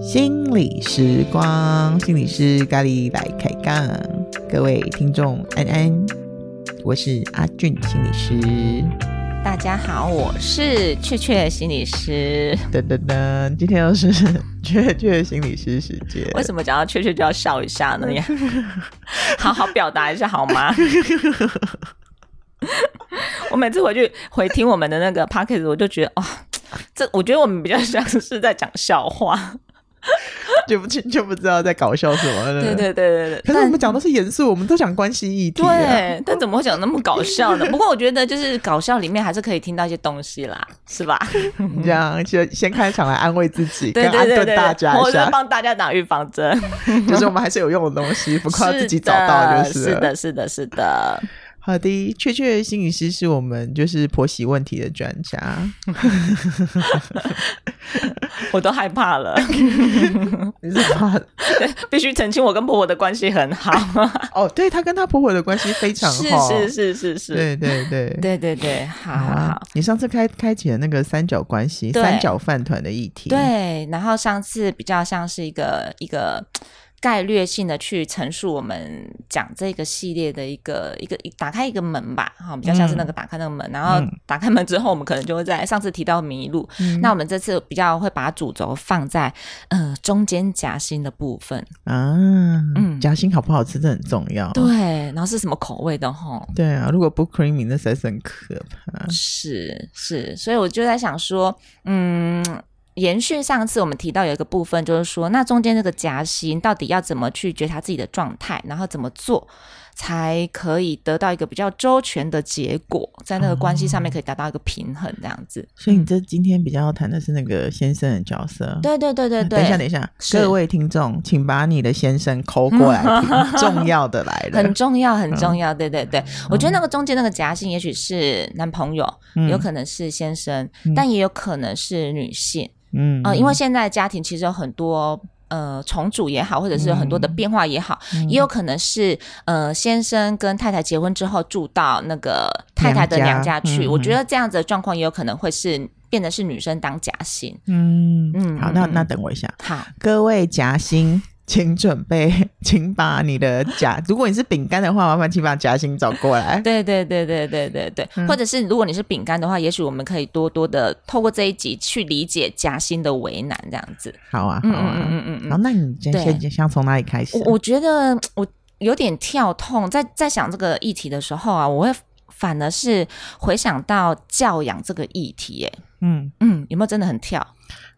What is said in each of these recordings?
心理时光，心理师咖喱来开杠，各位听众安安，我是阿俊心理师。大家好，我是雀雀心理师。噔噔噔，今天又是雀雀心理师时间。为什么讲到雀雀就要笑一下呢？你 好好表达一下好吗？我每次回去回听我们的那个 podcast，我就觉得哇，这我觉得我们比较像是在讲笑话。就不就不知道在搞笑什么了。对对对对对。可是我们讲的是严肃，我们都讲关系议题。对，但怎么会讲那么搞笑呢？不过我觉得就是搞笑里面还是可以听到一些东西啦，是吧？这样就先开场来安慰自己，对对对对，安顿大家一下，或者帮大家打预防针。就是我们还是有用的东西，不 靠自己找到就是。是的，是的，是的。好的，雀雀心理师是我们就是婆媳问题的专家，我都害怕了。你是怕？必须澄清，我跟婆婆的关系很好。哦，对，她跟她婆婆的关系非常好，是是是是是，对对对对对对，好好好。你上次开开启了那个三角关系、三角饭团的议题，对，然后上次比较像是一个一个。概略性的去陈述我们讲这个系列的一个一个打开一个门吧，哈，比较像是那个打开那个门，嗯、然后打开门之后，我们可能就会在上次提到迷路，嗯、那我们这次比较会把主轴放在呃中间夹心的部分。啊，嗯，夹心好不好吃这很重要，对，然后是什么口味的哈？对啊，如果不 creamy 那才是很可怕，是是，所以我就在想说，嗯。延续上次我们提到有一个部分，就是说，那中间这个夹心到底要怎么去觉察自己的状态，然后怎么做才可以得到一个比较周全的结果，在那个关系上面可以达到一个平衡，这样子。所以你这今天比较要谈的是那个先生的角色。对对对对对。等一下，等一下，各位听众，请把你的先生抠过来听，重要的来了，很重要，很重要。对对对，我觉得那个中间那个夹心，也许是男朋友，有可能是先生，但也有可能是女性。嗯，呃，因为现在家庭其实有很多呃重组也好，或者是有很多的变化也好，嗯、也有可能是呃先生跟太太结婚之后住到那个太太的娘家去。嗯、我觉得这样子的状况也有可能会是变得是女生当夹心。嗯嗯，好，那那等我一下。好，各位夹心。请准备，请把你的夹，如果你是饼干的话，麻烦请把夹心找过来。对对对对对对对，嗯、或者是如果你是饼干的话，也许我们可以多多的透过这一集去理解夹心的为难，这样子。好啊，好啊，嗯嗯嗯嗯。好，那你先先想从哪里开始？我，我觉得我有点跳痛，在在想这个议题的时候啊，我会反而是回想到教养这个议题耶。嗯嗯，有没有真的很跳？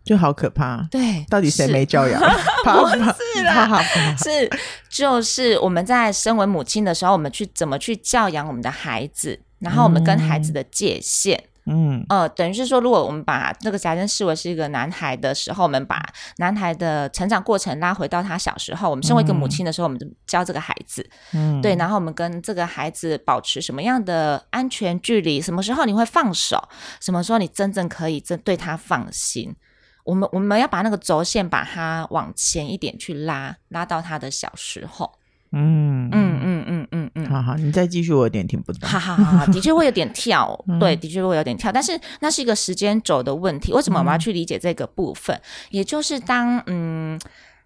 就好可怕，对，到底谁没教养？不是啦，是就是我们在身为母亲的时候，我们去怎么去教养我们的孩子，然后我们跟孩子的界限。嗯，呃，等于是说，如果我们把这个夹心视为是一个男孩的时候，我们把男孩的成长过程拉回到他小时候，我们身为一个母亲的时候，我们就教这个孩子，嗯，对，然后我们跟这个孩子保持什么样的安全距离？什么时候你会放手？什么时候你真正可以真对他放心？我们我们要把那个轴线把它往前一点去拉，拉到他的小时候。嗯嗯嗯嗯嗯嗯。好好，你再继续，我有点听不懂。哈哈哈，的确会有点跳，对，的确会有点跳。但是那是一个时间轴的问题。为什么我们要去理解这个部分？嗯、也就是当嗯，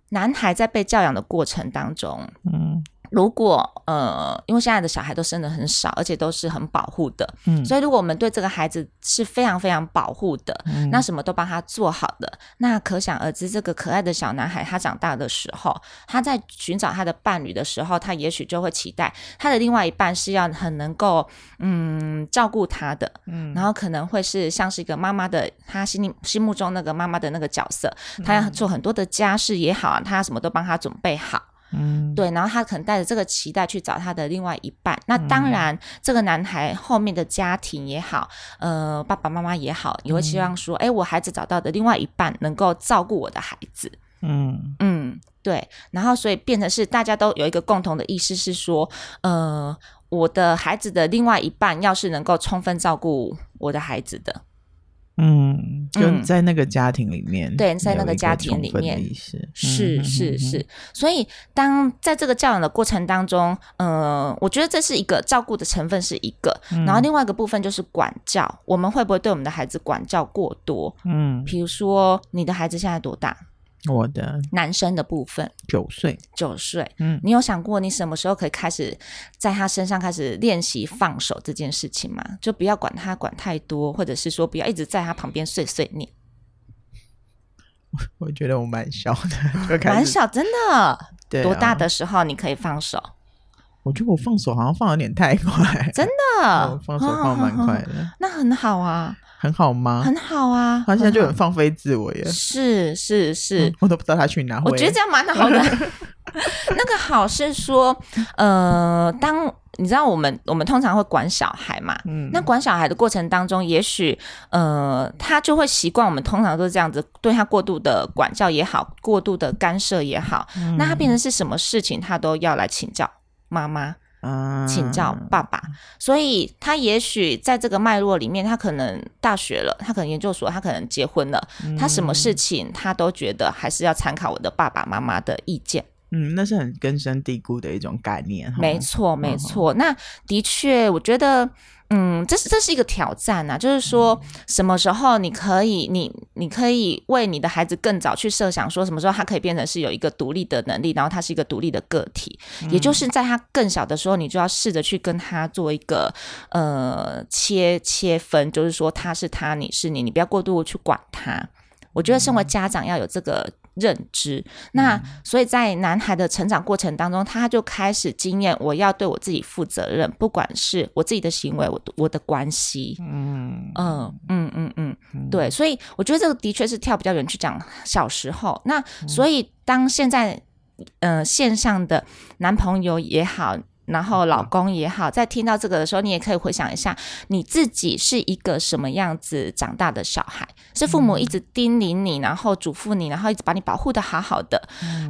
男孩在被教养的过程当中，嗯。如果呃，因为现在的小孩都生的很少，而且都是很保护的，嗯，所以如果我们对这个孩子是非常非常保护的，嗯，那什么都帮他做好的，那可想而知，这个可爱的小男孩他长大的时候，他在寻找他的伴侣的时候，他也许就会期待他的另外一半是要很能够嗯照顾他的，嗯，然后可能会是像是一个妈妈的，他心里心目中那个妈妈的那个角色，他要做很多的家事也好，他什么都帮他准备好。嗯，对，然后他可能带着这个期待去找他的另外一半。那当然，这个男孩后面的家庭也好，呃，爸爸妈妈也好，也会希望说，哎，我孩子找到的另外一半能够照顾我的孩子。嗯嗯，对。然后，所以变成是大家都有一个共同的意思是说，呃，我的孩子的另外一半要是能够充分照顾我的孩子的。嗯，就在那个家庭里面，对，在那个家庭里面。是是是是，所以当在这个教养的过程当中，呃，我觉得这是一个照顾的成分是一个，然后另外一个部分就是管教，我们会不会对我们的孩子管教过多？嗯，比如说你的孩子现在多大？我的男生的部分九岁，九岁。嗯，你有想过你什么时候可以开始在他身上开始练习放手这件事情吗？就不要管他管太多，或者是说不要一直在他旁边碎碎念。我觉得我蛮小的，蛮小，真的。对，多大的时候你可以放手？我觉得我放手好像放有点太快，真的，放手放蛮快的，那很好啊。很好吗？很好啊，他现在就很放飞自我耶。是是是、嗯，我都不知道他去哪。我觉得这样蛮好的。那个好是说，呃，当你知道我们我们通常会管小孩嘛，嗯，那管小孩的过程当中，也许呃，他就会习惯我们通常都是这样子对他过度的管教也好，过度的干涉也好，嗯、那他变成是什么事情，他都要来请教妈妈。请教爸爸，所以他也许在这个脉络里面，他可能大学了，他可能研究所，他可能结婚了，嗯、他什么事情他都觉得还是要参考我的爸爸妈妈的意见。嗯，那是很根深蒂固的一种概念。没错，没错。那的确，我觉得。嗯，这是这是一个挑战啊，就是说，什么时候你可以，你你可以为你的孩子更早去设想，说什么时候他可以变成是有一个独立的能力，然后他是一个独立的个体，嗯、也就是在他更小的时候，你就要试着去跟他做一个呃切切分，就是说他是他，你是你，你不要过度去管他。我觉得身为家长要有这个。认知，那所以在男孩的成长过程当中，他就开始经验，我要对我自己负责任，不管是我自己的行为，我的我的关系，嗯。嗯嗯嗯嗯，对，所以我觉得这个的确是跳比较远去讲小时候。那所以当现在，呃，线上的男朋友也好。然后老公也好，在听到这个的时候，你也可以回想一下，你自己是一个什么样子长大的小孩？是父母一直叮咛你，然后嘱咐你，然后一直把你保护的好好的，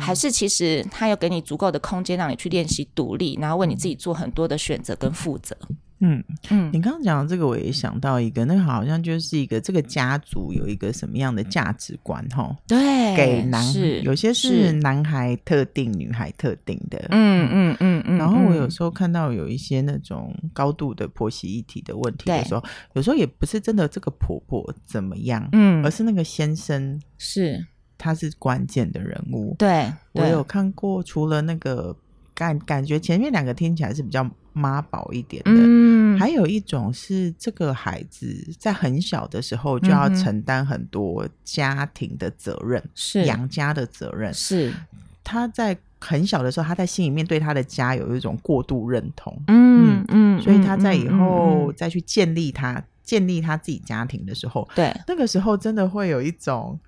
还是其实他有给你足够的空间让你去练习独立，然后为你自己做很多的选择跟负责？嗯嗯，你刚刚讲的这个，我也想到一个，那个好像就是一个这个家族有一个什么样的价值观哈？对，给男是有些是男孩特定，女孩特定的。嗯嗯嗯嗯。然后我有时候看到有一些那种高度的婆媳一体的问题的时候，有时候也不是真的这个婆婆怎么样，嗯，而是那个先生是他是关键的人物。对，我有看过，除了那个感感觉前面两个听起来是比较。妈宝一点的，嗯，还有一种是这个孩子在很小的时候就要承担很多家庭的责任，是。养家的责任，是。他在很小的时候，他在心里面对他的家有一种过度认同，嗯嗯，所以他在以后再去建立他建立他自己家庭的时候，对，那个时候真的会有一种，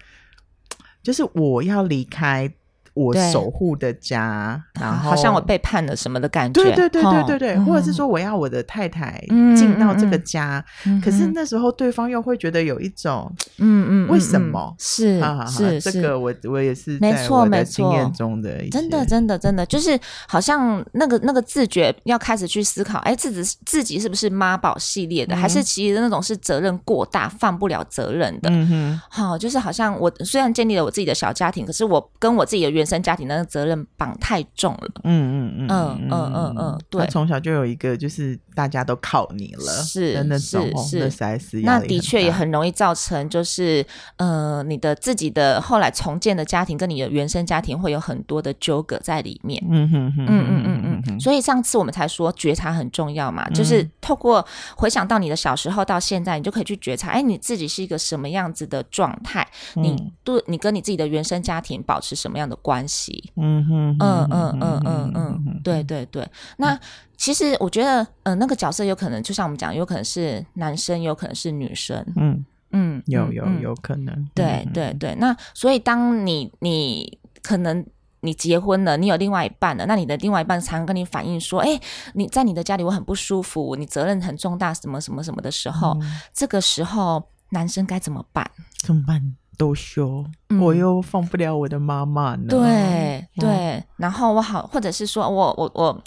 就是我要离开。我守护的家，然后好像我背叛了什么的感觉。对对对对对对，或者是说我要我的太太进到这个家，可是那时候对方又会觉得有一种，嗯嗯，为什么？是是这个我我也是没错没错经验中的，真的真的真的就是好像那个那个自觉要开始去思考，哎，自己自己是不是妈宝系列的，还是其实那种是责任过大放不了责任的？嗯哼，好，就是好像我虽然建立了我自己的小家庭，可是我跟我自己的原原生家庭那个责任绑太重了，嗯嗯嗯嗯嗯嗯嗯，对，他从小就有一个就是大家都靠你了，是那种是是是，那的确也很容易造成就是呃你的自己的后来重建的家庭跟你的原生家庭会有很多的纠葛在里面，嗯嗯嗯嗯嗯。嗯，所以上次我们才说觉察很重要嘛，就是透过回想到你的小时候到现在，你就可以去觉察，哎，你自己是一个什么样子的状态，你对你跟你自己的原生家庭保持什么样的关系。关系，嗯哼，嗯嗯嗯嗯嗯，对对对。那其实我觉得，呃，那个角色有可能，就像我们讲，有可能是男生，有可能是女生，嗯嗯，有有有可能，对对对。那所以，当你你可能你结婚了，你有另外一半了，那你的另外一半常常跟你反映说，哎，你在你的家里我很不舒服，你责任很重大，什么什么什么的时候，这个时候男生该怎么办？怎么办？都说、嗯、我又放不了我的妈妈呢。对对，然后我好，或者是说我我我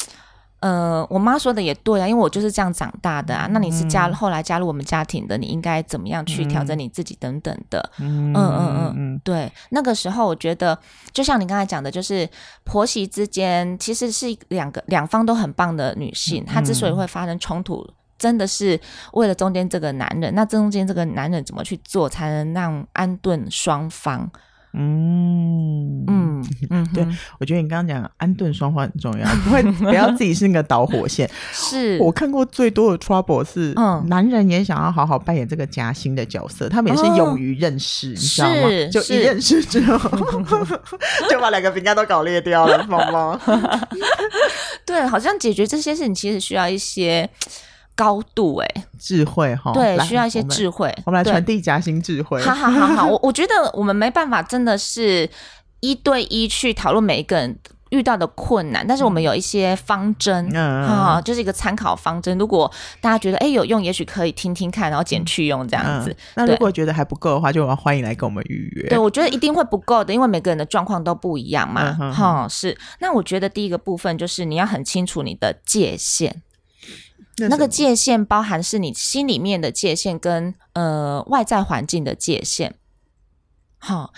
呃，我妈说的也对啊，因为我就是这样长大的啊。那你是加、嗯、后来加入我们家庭的，你应该怎么样去调整你自己等等的。嗯嗯嗯嗯，对。那个时候我觉得，就像你刚才讲的，就是婆媳之间其实是两个两方都很棒的女性，她之所以会发生冲突，真的是为了中间这个男人。那中间这个男人怎么去做，才能让安顿双方？嗯嗯 嗯，对，我觉得你刚刚讲安顿双方很重要，不会不要自己是那个导火线。是我看过最多的 trouble 是，嗯，男人也想要好好扮演这个夹心的角色，他们也是勇于认识，你知道吗？就一认识之后，就把两个评价都搞裂掉了，宝宝。对，好像解决这些事情其实需要一些。高度哎、欸，智慧哈，对，需要一些智慧。我们来传递夹心智慧。好好好好，我我觉得我们没办法，真的是一对一去讨论每一个人遇到的困难，但是我们有一些方针，嗯啊，就是一个参考方针。如果大家觉得哎、欸、有用，也许可以听听看，然后减去用这样子。嗯、那如果觉得还不够的话，就欢迎来跟我们预约。对，我觉得一定会不够的，因为每个人的状况都不一样嘛。哈、嗯，是。那我觉得第一个部分就是你要很清楚你的界限。那，个界限包含是你心里面的界限跟呃外在环境的界限。好，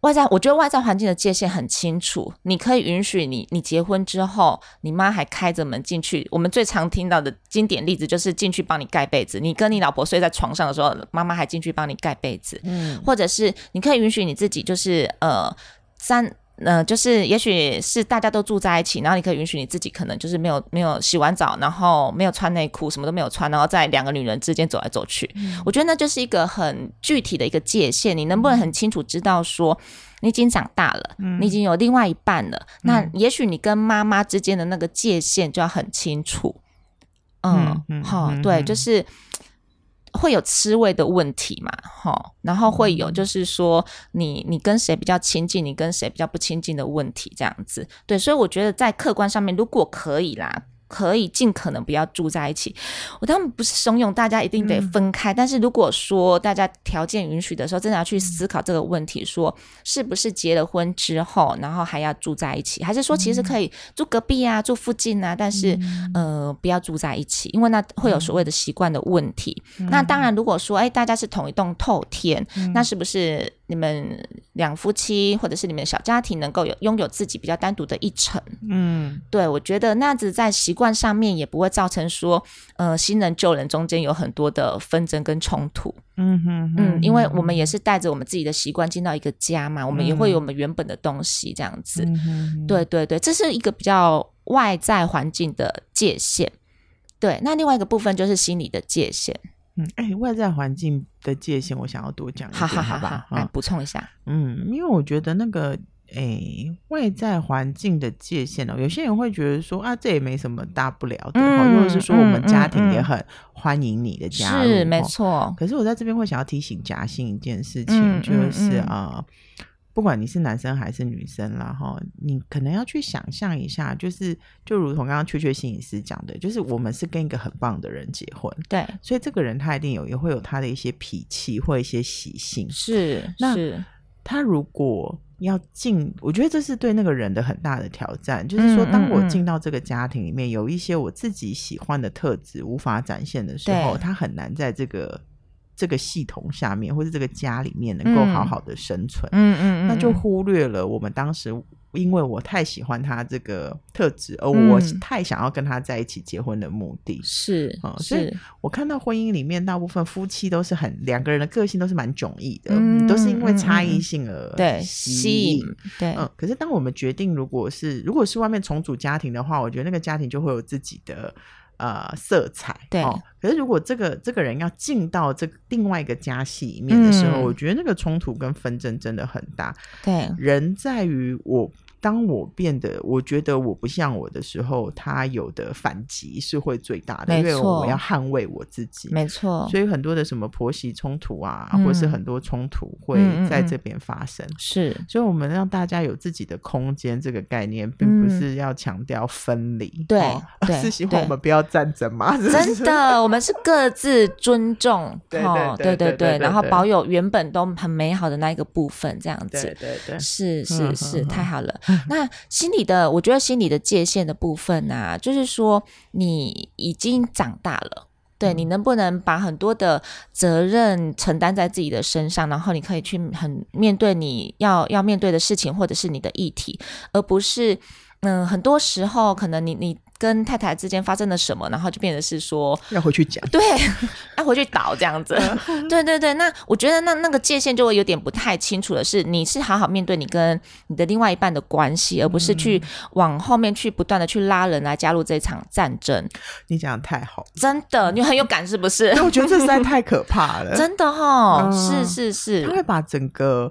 外在我觉得外在环境的界限很清楚，你可以允许你你结婚之后，你妈还开着门进去。我们最常听到的经典例子就是进去帮你盖被子，你跟你老婆睡在床上的时候，妈妈还进去帮你盖被子。嗯，或者是你可以允许你自己就是呃三。呃，就是也许是大家都住在一起，然后你可以允许你自己可能就是没有没有洗完澡，然后没有穿内裤，什么都没有穿，然后在两个女人之间走来走去。嗯。我觉得那就是一个很具体的一个界限，你能不能很清楚知道说你已经长大了，嗯，你已经有另外一半了，嗯，那也许你跟妈妈之间的那个界限就要很清楚。嗯嗯，好，对，就是。会有吃味的问题嘛？哈，然后会有就是说你你跟谁比较亲近，你跟谁比较不亲近的问题，这样子。对，所以我觉得在客观上面，如果可以啦。可以尽可能不要住在一起。我当然不是怂恿大家一定得分开，嗯，但是如果说大家条件允许的时候，真的要去思考这个问题：说是不是结了婚之后，然后还要住在一起，还是说其实可以住隔壁啊，住附近啊，但是呃不要住在一起，因为那会有所谓的习惯的问题。那当然，如果说哎大家是同一栋透天，那是不是？你们两夫妻，或者是你们的小家庭，能够有拥有自己比较单独的一层，嗯，对，我觉得那样子在习惯上面也不会造成说，呃，新人旧人中间有很多的纷争跟冲突，嗯哼，哼，嗯，因为我们也是带着我们自己的习惯进到一个家嘛，嗯，我们也会有我们原本的东西这样子，嗯哼哼，对对对，这是一个比较外在环境的界限，对，那另外一个部分就是心理的界限。嗯，外在环境的界限，我想要多讲一点，好好好吧？来补充一下。嗯，因为我觉得那个，哎、欸，外在环境的界限呢，有些人会觉得说啊，这也没什么大不了的，嗯，或者是说我们家庭也很欢迎你的加入，是没错。可是我在这边会想要提醒夹心一件事情，嗯、就是啊。呃不管你是男生还是女生啦，哈，你可能要去想象一下，就是就如同刚刚雀雀心理师讲的，就是我们是跟一个很棒的人结婚，对，所以这个人他一定有也会有他的一些脾气或一些习性，是，那是他如果要进，我觉得这是对那个人的很大的挑战，就是说，当我进到这个家庭里面，有一些我自己喜欢的特质无法展现的时候，他很难在这个。这个系统下面，或是这个家里面，能够好好的生存，嗯嗯，嗯，那就忽略了我们当时，因为我太喜欢他这个特质，而我太想要跟他在一起结婚的目的，是啊、嗯，所以我看到婚姻里面，大部分夫妻都是很两个人的个性都是蛮迥异的，嗯，都是因为差异性而对吸引，对，嗯，可是当我们决定，如果是如果是外面重组家庭的话，我觉得那个家庭就会有自己的。呃，色彩对、哦，可是如果这个这个人要进到这另外一个家系里面的时候，嗯、我觉得那个冲突跟纷争真的很大。对，人在于我。当我变得我觉得我不像我的时候，他有的反击是会最大的，因为我要捍卫我自己。没错，所以很多的什么婆媳冲突啊，嗯、或是很多冲突会在这边发生。是、嗯，所以我们让大家有自己的空间，这个概念并不是要强调分离、嗯，对，是希望我们不要战争嘛。真的，我们是各自尊重，对对对对，然后保有原本都很美好的那一个部分，这样子。对对对，是是是，是，太好了。那心理的，我觉得心理的界限的部分啊，就是说你已经长大了。对，你能不能把很多的责任承担在自己的身上，然后你可以去很面对你要要面对的事情，或者是你的议题，而不是嗯，很多时候可能你你。跟太太之间发生了什么，然后就变得是说要回去讲，对，要回去倒这样子，对对对。那我觉得那那个界限就会有点不太清楚的是，你是好好面对你跟你的另外一半的关系，而不是去往后面去不断的去拉人来加入这场战争。你讲的太好，真的，你很有感是不是？我觉得这实在太可怕了，真的哈、哦，是是是，他会把整个。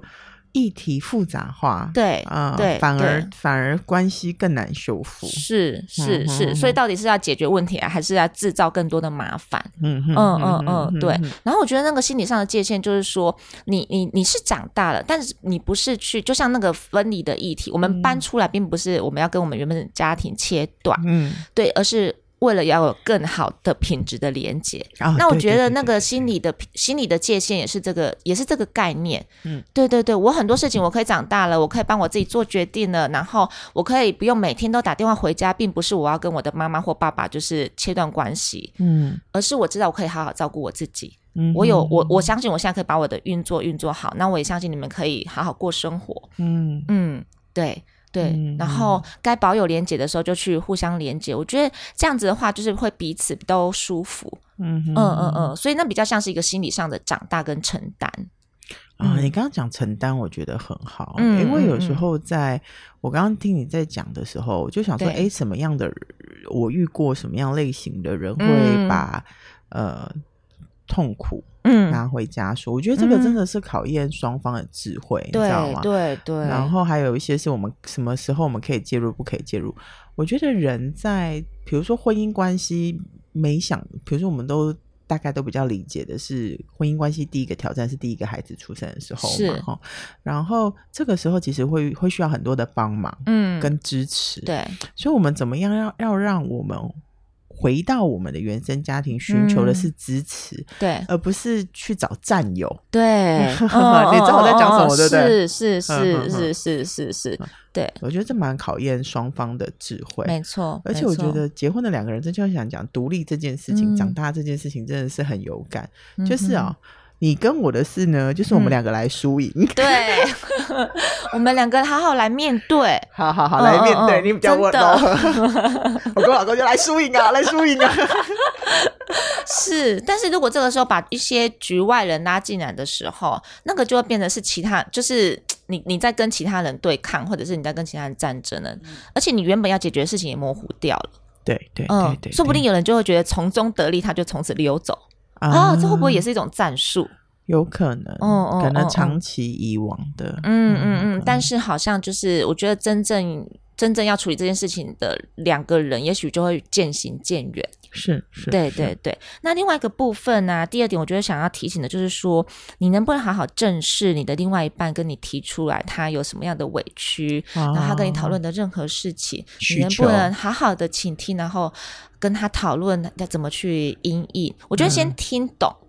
议题复杂化，对，啊、呃，对，反而反而关系更难修复，是是是，所以到底是要解决问题啊，还是要制造更多的麻烦？嗯嗯嗯嗯，对。然后我觉得那个心理上的界限就是说，你你你是长大了，但是你不是去，就像那个分离的议题，我们搬出来，并不是我们要跟我们原本的家庭切断，嗯，对，而是。为了要有更好的品质的连接，哦，那我觉得那个心理的心理的界限也是这个，也是这个概念。嗯，对对对，我很多事情我可以长大了，我可以帮我自己做决定了，然后我可以不用每天都打电话回家，并不是我要跟我的妈妈或爸爸就是切断关系，嗯，而是我知道我可以好好照顾我自己。嗯，我有我我相信我现在可以把我的运作运作好，那我也相信你们可以好好过生活。嗯嗯，对。对，然后该保有连结的时候就去互相连结。我觉得这样子的话，就是会彼此都舒服。嗯嗯嗯嗯，所以那比较像是一个心理上的长大跟承担。啊、嗯，你刚刚讲承担，我觉得很好，嗯、因为有时候在我刚刚听你在讲的时候，我就想说，哎，什么样的我遇过什么样类型的人会把、嗯、呃痛苦。嗯，拿回家说，我觉得这个真的是考验双方的智慧，嗯、你知道吗？对对对。然后还有一些是我们什么时候我们可以介入，不可以介入。我觉得人在比如说婚姻关系没想，比如说我们都大概都比较理解的是，婚姻关系第一个挑战是第一个孩子出生的时候嘛，哈。然后这个时候其实会会需要很多的帮忙，嗯，跟支持。对。所以我们怎么样要要让我们。回到我们的原生家庭，寻求的是支持，嗯、对，而不是去找战友。对，哦、你知道我在讲什么，对不对？是是是是是是是，对。我觉得这蛮考验双方的智慧，没错。而且我觉得结婚的两个人，真就想讲独立这件事情、嗯，长大这件事情，真的是很有感。嗯、就是啊、哦。你跟我的事呢，就是我们两个来输赢、嗯。对，我们两个好好来面对。好好好，来面对。嗯、你比较温柔。我跟我老公就来输赢啊，来输赢啊。是，但是如果这个时候把一些局外人拉进来的时候，那个就会变成是其他，就是你你在跟其他人对抗，或者是你在跟其他人战争了、嗯，而且你原本要解决的事情也模糊掉了。对对对，对，对，对，说不定有人就会觉得从中得利，他就从此溜走。啊、哦，这会不会也是一种战术？有可能，哦，可能长期以往的，嗯嗯嗯。但是好像就是，我觉得真正真正要处理这件事情的两个人，也许就会渐行渐远。是是，对对对。那另外一个部分呢、啊？第二点，我觉得想要提醒的就是说，你能不能好好正视你的另外一半跟你提出来他有什么样的委屈，哦、然后他跟你讨论的任何事情，你能不能好好的倾听，然后跟他讨论要怎么去应应？我觉得先听懂。嗯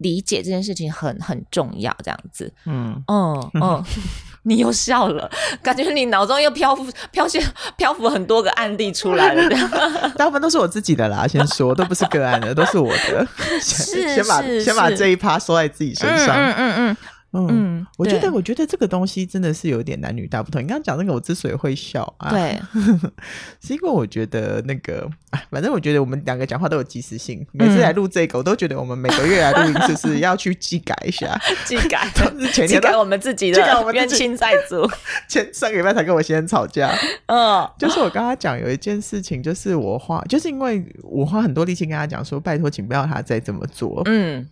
理解这件事情很很重要，这样子，嗯嗯嗯，你又笑了，感觉你脑中又漂浮飘现漂浮很多个案例出来了，大部分都是我自己的啦，先说都不是个案的，都是我的，是先把先把这一趴说在自己身上，嗯嗯嗯。嗯嗯，嗯，我觉得，我觉得这个东西真的是有点男女大不同。你刚刚讲那个，我之所以会笑啊，对，是因为我觉得那个，反正我觉得我们两个讲话都有即时性。每次来录这个，我都觉得我们每个月来录音，就，是要去技改一下，技改，前天改我们自己的冤亲债主。前上个礼拜才跟我先生吵架，嗯，就是我跟他讲有一件事情，就是我花，就是因为我花很多力气跟他讲说，拜托，请不要他再这么做。嗯，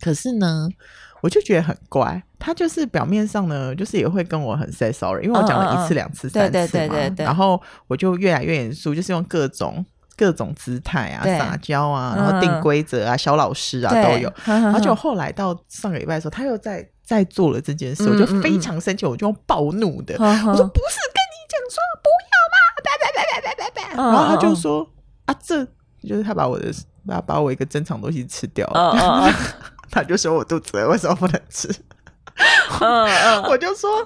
可是呢。我就觉得很怪，他就是表面上呢，就是也会跟我很 say sorry，因为我讲了一次、两、嗯、次、三次嘛，对对对对对，然后我就越来越严肃，就是用各种各种姿态啊、撒娇啊，然后定规则啊、小老师啊都有。然后就后来到上个礼拜的时候，他又在在做了这件事，嗯、我就非常生气，我就用暴怒的，嗯、我说不是跟你讲说不要吗？拜拜拜拜拜拜拜，然后他就说啊，这就是他把我的把把我一个珍藏东西吃掉了。他就说我肚子饿，为什么不能吃？嗯嗯、我就说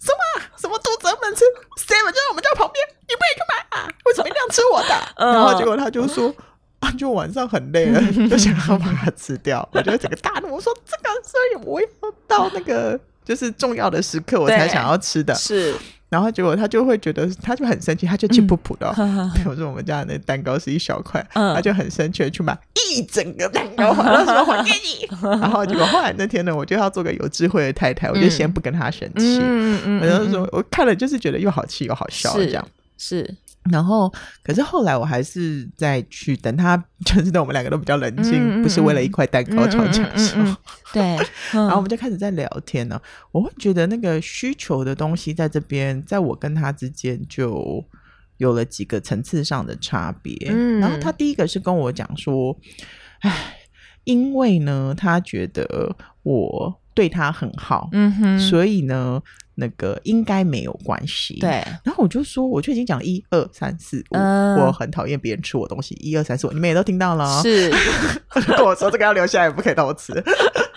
什么什么肚子不能吃，seven 就在我们家旁边，你不可以去买啊？为什么一定要吃我的？嗯、然后结果他就说。啊，就晚上很累了，就想要把它吃掉。我就整个大怒，我说这个，所以我要到那个就是重要的时刻我才想要吃的。是，然后结果他就会觉得，他就很生气，他就气噗噗的。比如说我们家的那蛋糕是一小块，嗯、他就很生气的去买一整个蛋糕，我说还给你。然后结果后来那天呢，我就要做个有智慧的太太，我就先不跟他生气。我就说我看了就是觉得又好气又好笑，这样是。是然后，可是后来我还是再去等他，就是等我们两个都比较冷静，嗯、不是为了一块蛋糕吵架的时候。对，然后我们就开始在聊天了。我会觉得那个需求的东西在这边，在我跟他之间就有了几个层次上的差别。嗯、然后他第一个是跟我讲说：“唉，因为呢，他觉得我对他很好，嗯哼，所以呢。”那个应该没有关系，对。然后我就说，我就已经讲了一二三四五，我很讨厌别人吃我东西。一二三四五，你们也都听到了，是。跟我说这个要留下来，不可以偷吃。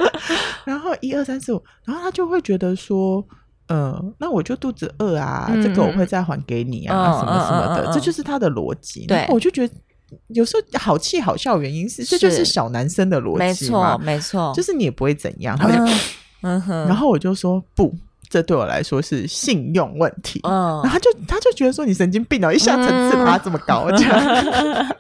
然后一二三四五，然后他就会觉得说，呃，那我就肚子饿啊，嗯、这个我会再还给你啊，嗯、什么什么的，嗯、这就是他的逻辑。对，我就觉得有时候好气好笑，原因是，是这就是小男生的逻辑，没错，没错，就是你也不会怎样。嗯哼，然后我就说不。这对我来说是信用问题，嗯，然后他就他就觉得说你神经病哦，一下层次把它这么高，这样，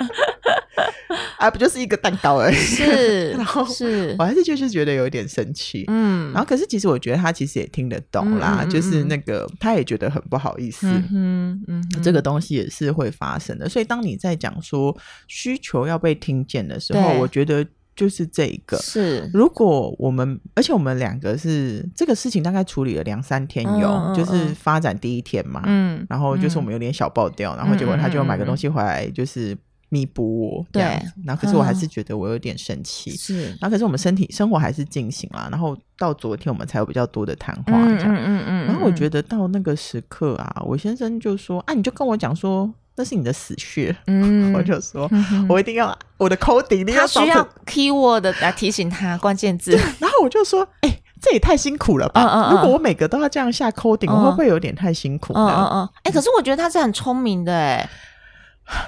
啊，不就是一个蛋糕而已，是，然后是。我还是就是觉得有点生气，嗯，然后可是其实我觉得他其实也听得懂啦，就是那个他也觉得很不好意思，嗯嗯，这个东西也是会发生的，所以当你在讲说需求要被听见的时候，我觉得。就是这一个是，如果我们，而且我们两个是这个事情大概处理了两三天有，嗯、就是发展第一天嘛，嗯，然后就是我们有点小爆掉，嗯、然后结果他就买个东西回来，就是弥补我这样子，对，然后可是我还是觉得我有点生气，是，然后可是我们身体生活还是进行了，然后到昨天我们才有比较多的谈话，这样，嗯嗯嗯，然后我觉得到那个时刻啊，我先生就说，啊，你就跟我讲说。这是你的死穴，嗯，我就说，我一定要我的 coding，你要需要 keyword 来提醒他关键字。然后我就说，哎，这也太辛苦了吧？如果我每个都要这样下 coding，我会不会有点太辛苦？嗯嗯嗯。哎，可是我觉得他是很聪明的，哎，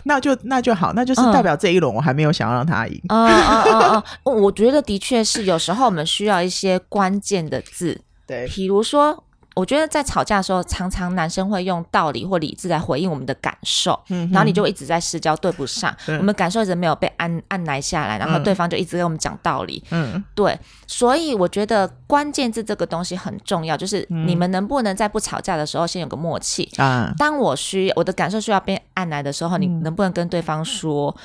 那就那就好，那就是代表这一轮我还没有想要让他赢。嗯嗯嗯嗯，我觉得的确是，有时候我们需要一些关键的字，对，比如说。我觉得在吵架的时候，常常男生会用道理或理智来回应我们的感受，嗯、然后你就一直在失焦，对不上，我们感受一直没有被按按来下来，然后对方就一直跟我们讲道理，嗯，对，所以我觉得关键字这个东西很重要，就是你们能不能在不吵架的时候先有个默契啊？嗯、当我需我的感受需要被按来的时候，嗯、你能不能跟对方说？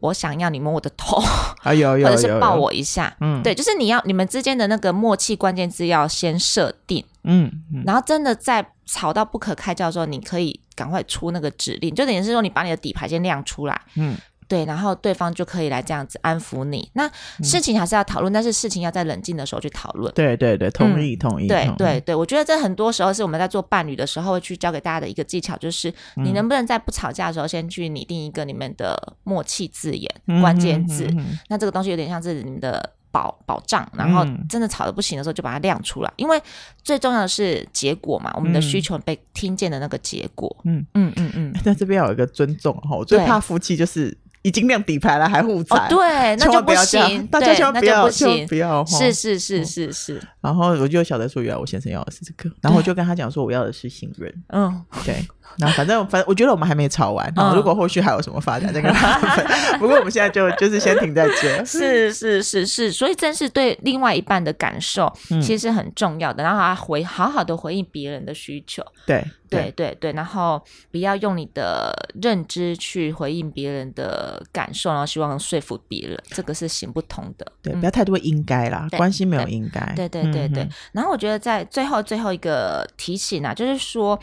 我想要你摸我的头，或者是抱我一下。嗯，对，就是你要你们之间的那个默契关键字要先设定。嗯，嗯，然后真的在吵到不可开交的时候，你可以赶快出那个指令，就等于是说你把你的底牌先亮出来。嗯。对，然后对方就可以来这样子安抚你。那事情还是要讨论，嗯、但是事情要在冷静的时候去讨论。对对对，同意、嗯、同意。对对对，我觉得这很多时候是我们在做伴侣的时候会去教给大家的一个技巧，就是你能不能在不吵架的时候先去拟定一个你们的默契字眼、嗯、关键字。那这个东西有点像是你们的保保障，然后真的吵得不行的时候就把它亮出来，因为最重要的是结果嘛，我们的需求被听见的那个结果。嗯嗯嗯嗯。在这边要有一个尊重哈，我最怕夫妻就是。已经亮底牌了，还互踩，对，那就不行，大家千万不要，千万不要，是是是是是。然后我就晓得说，原来我先生要的是这个，然后我就跟他讲说，我要的是信任。嗯，对。那反正反正，我觉得我们还没吵完。如果后续还有什么发展，再跟他分。不过我们现在就就是先停在这。是是是是，所以真是对另外一半的感受，其实是很重要的。然后他回好好的回应别人的需求。对。对对对，然后不要用你的认知去回应别人的感受，然后希望说服别人，这个是行不通的。对，不要太多应该啦，关系没有应该。对对对对。然后我觉得在最后最后一个提醒啊，就是说，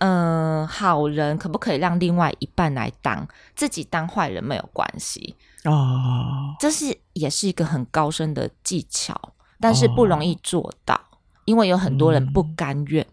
嗯，好人可不可以让另外一半来当，自己当坏人没有关系哦。这是也是一个很高深的技巧，但是不容易做到，因为有很多人不甘愿。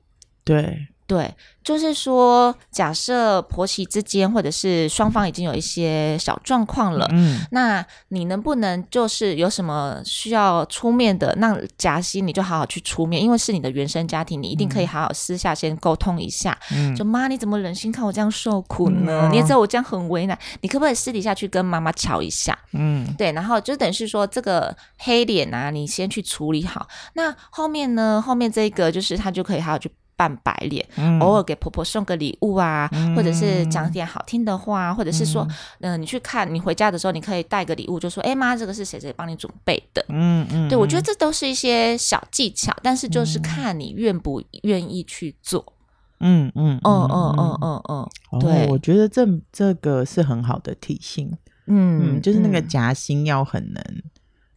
对。对，就是说，假设婆媳之间或者是双方已经有一些小状况了，嗯，那你能不能就是有什么需要出面的，那夹心你就好好去出面，因为是你的原生家庭，你一定可以好好私下先沟通一下。嗯，就妈，你怎么忍心看我这样受苦呢？嗯、你也知道我这样很为难，你可不可以私底下去跟妈妈吵一下？嗯，对，然后就等于是说这个黑脸啊，你先去处理好。那后面呢？后面这个就是他就可以好好去。扮白脸，嗯、偶尔给婆婆送个礼物啊，嗯、或者是讲点好听的话，或者是说，嗯、呃，你去看你回家的时候，你可以带个礼物，就说，哎妈，这个是谁谁帮你准备的？嗯嗯，对，我觉得这都是一些小技巧，但是就是看你愿不愿意去做。嗯嗯嗯嗯嗯嗯嗯，对，我觉得这这个是很好的提醒。嗯，嗯就是那个夹心要很能，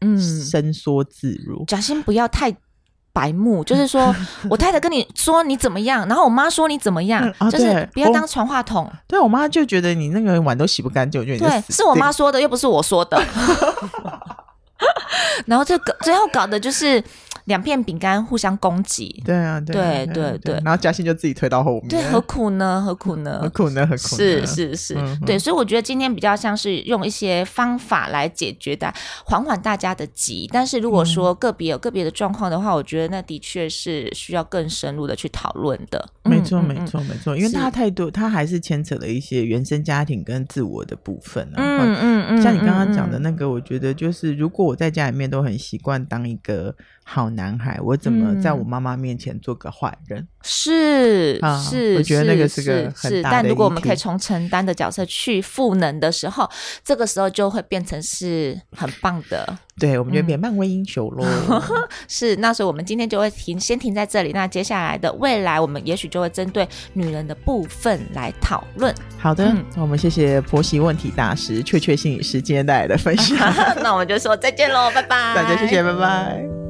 嗯，伸缩自如，夹心不要太。白目 就是说，我太太跟你说你怎么样，然后我妈说你怎么样，嗯啊、就是不要当传话筒。对我妈就觉得你那个碗都洗不干净，我觉得对，是我妈说的，又不是我说的。然后这个最后搞的就是。两片饼干互相攻击，对啊，对对对，然后嘉欣就自己推到后面，对，何苦呢？何苦呢？何苦呢？何苦？是是是，对，所以我觉得今天比较像是用一些方法来解决的，缓缓大家的急。但是如果说个别有个别的状况的话，我觉得那的确是需要更深入的去讨论的。没错，没错，没错，因为他太多，他还是牵扯了一些原生家庭跟自我的部分。嗯嗯嗯，像你刚刚讲的那个，我觉得就是如果我在家里面都很习惯当一个。好男孩，我怎么在我妈妈面前做个坏人？是是，我觉得那个是个很大的是。但如果我们可以从承担的角色去赋能的时候，这个时候就会变成是很棒的。对，我们就变漫威英雄喽。是，那所以我们今天就会停，先停在这里。那接下来的未来，我们也许就会针对女人的部分来讨论。好的，那我们谢谢婆媳问题大师雀雀心理师今天带来的分享。那我们就说再见喽，拜拜。大家谢谢，拜拜。